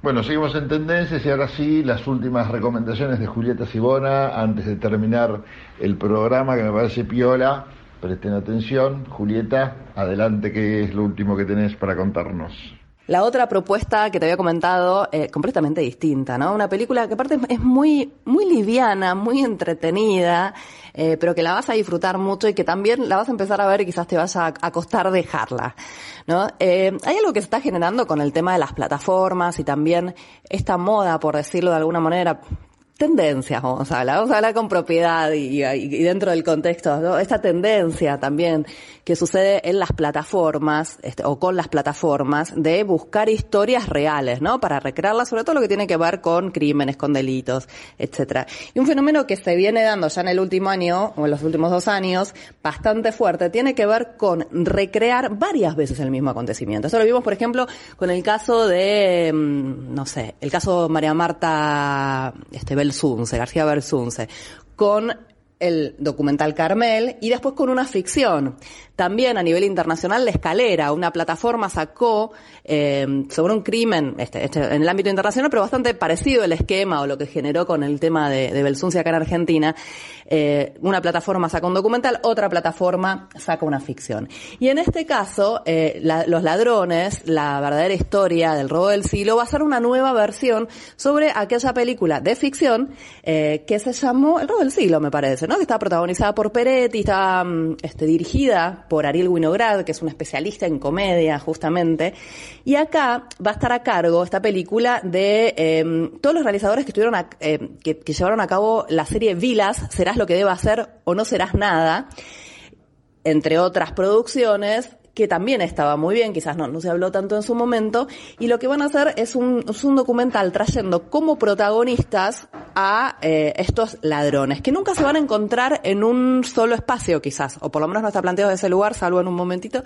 Bueno, seguimos en tendencias y ahora sí las últimas recomendaciones de Julieta Sibona antes de terminar el programa que me parece piola. Presten atención. Julieta, adelante, ¿qué es lo último que tenés para contarnos? La otra propuesta que te había comentado, eh, completamente distinta, ¿no? Una película que aparte es muy, muy liviana, muy entretenida, eh, pero que la vas a disfrutar mucho y que también la vas a empezar a ver y quizás te vas a, costar dejarla, ¿no? Eh, hay algo que se está generando con el tema de las plataformas y también esta moda, por decirlo de alguna manera, tendencias, vamos a hablar, vamos a hablar con propiedad y, dentro del contexto, esta tendencia también que sucede en las plataformas, este, o con las plataformas, de buscar historias reales, ¿no? Para recrearlas, sobre todo lo que tiene que ver con crímenes, con delitos, etcétera. Y un fenómeno que se viene dando ya en el último año, o en los últimos dos años, bastante fuerte, tiene que ver con recrear varias veces el mismo acontecimiento. Eso lo vimos, por ejemplo, con el caso de, mm, no sé, el caso María Marta, este, Belsunce, García Belsunce, con el documental Carmel y después con una ficción. También a nivel internacional, La Escalera, una plataforma sacó eh, sobre un crimen este, este, en el ámbito internacional, pero bastante parecido el esquema o lo que generó con el tema de, de Belsuncia acá en Argentina. Eh, una plataforma saca un documental, otra plataforma saca una ficción. Y en este caso, eh, Los Ladrones, la verdadera historia del robo del siglo, va a ser una nueva versión sobre aquella película de ficción eh, que se llamó El robo del siglo, me parece, ¿no? Que está protagonizada por Peretti, está mm, este, dirigida por Ariel Winograd, que es un especialista en comedia, justamente. Y acá va a estar a cargo esta película de em, todos los realizadores que estuvieron em, que, llevaron a cabo la serie Vilas, Serás lo que deba hacer o no serás nada, entre otras producciones que también estaba muy bien, quizás no, no se habló tanto en su momento, y lo que van a hacer es un, documental trayendo como protagonistas a eh, estos ladrones, que nunca se van a encontrar en un solo espacio quizás, o por lo menos no está planteado de ese lugar, salvo en un momentito,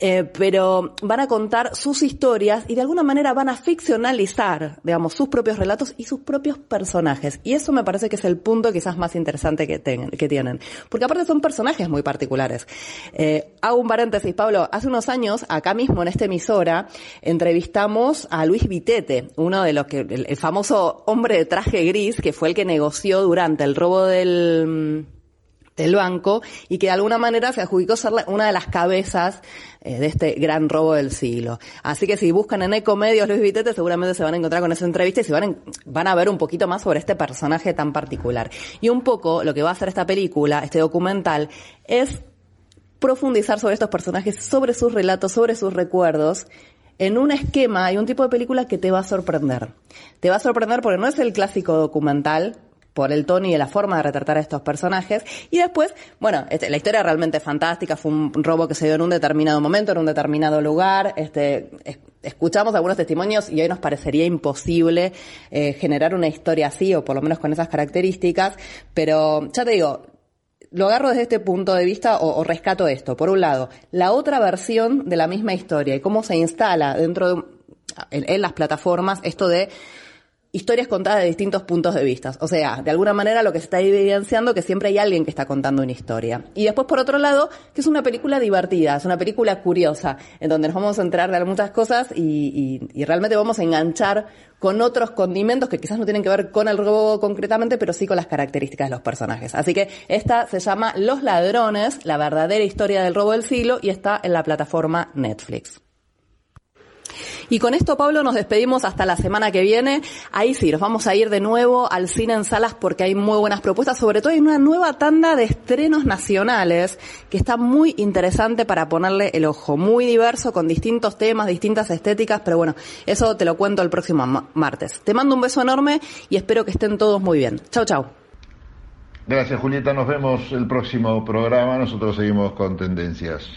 eh, pero van a contar sus historias y de alguna manera van a ficcionalizar, digamos, sus propios relatos y sus propios personajes. Y eso me parece que es el punto quizás más interesante que, que tienen. Porque aparte son personajes muy particulares. Eh, hago un paréntesis, Pablo. Hace unos años, acá mismo en esta emisora, entrevistamos a Luis Vitete, uno de los que, el famoso hombre de traje gris, que fue el que negoció durante el robo del del banco y que de alguna manera se adjudicó ser una de las cabezas eh, de este gran robo del siglo. Así que si buscan en Ecomedios Luis Vitete seguramente se van a encontrar con esa entrevista y se van, van a ver un poquito más sobre este personaje tan particular. Y un poco lo que va a hacer esta película, este documental, es profundizar sobre estos personajes, sobre sus relatos, sobre sus recuerdos, en un esquema y un tipo de película que te va a sorprender. Te va a sorprender porque no es el clásico documental por el tono y la forma de retratar a estos personajes. Y después, bueno, este, la historia realmente fantástica, fue un robo que se dio en un determinado momento, en un determinado lugar. Este, escuchamos algunos testimonios y hoy nos parecería imposible eh, generar una historia así, o por lo menos con esas características. Pero ya te digo, lo agarro desde este punto de vista o, rescato esto. Por un lado, la otra versión de la misma historia y cómo se instala dentro de, en las plataformas esto de historias contadas de distintos puntos de vista. O sea, de alguna manera lo que se está evidenciando que siempre hay alguien que está contando una historia. Y después, por otro lado, que es una película divertida, es una película curiosa, en donde nos vamos a enterar de muchas cosas y, y realmente vamos a enganchar con otros condimentos que quizás no tienen que ver con el robo concretamente, pero sí con las características de los personajes. Así que esta se llama Los Ladrones, la verdadera historia del robo del siglo, y está en la plataforma Netflix. Y con esto, Pablo, nos despedimos hasta la semana que viene. Ahí sí, nos vamos a ir de nuevo al cine en salas porque hay muy buenas propuestas. Sobre todo hay una nueva tanda de estrenos nacionales que está muy interesante para ponerle el ojo. Muy diverso, con distintos temas, distintas estéticas. Pero bueno, eso te lo cuento el próximo martes. Te mando un beso enorme y espero que estén todos muy bien. Chau, chau. Gracias, Julieta. Nos vemos el próximo programa. Nosotros seguimos con tendencias.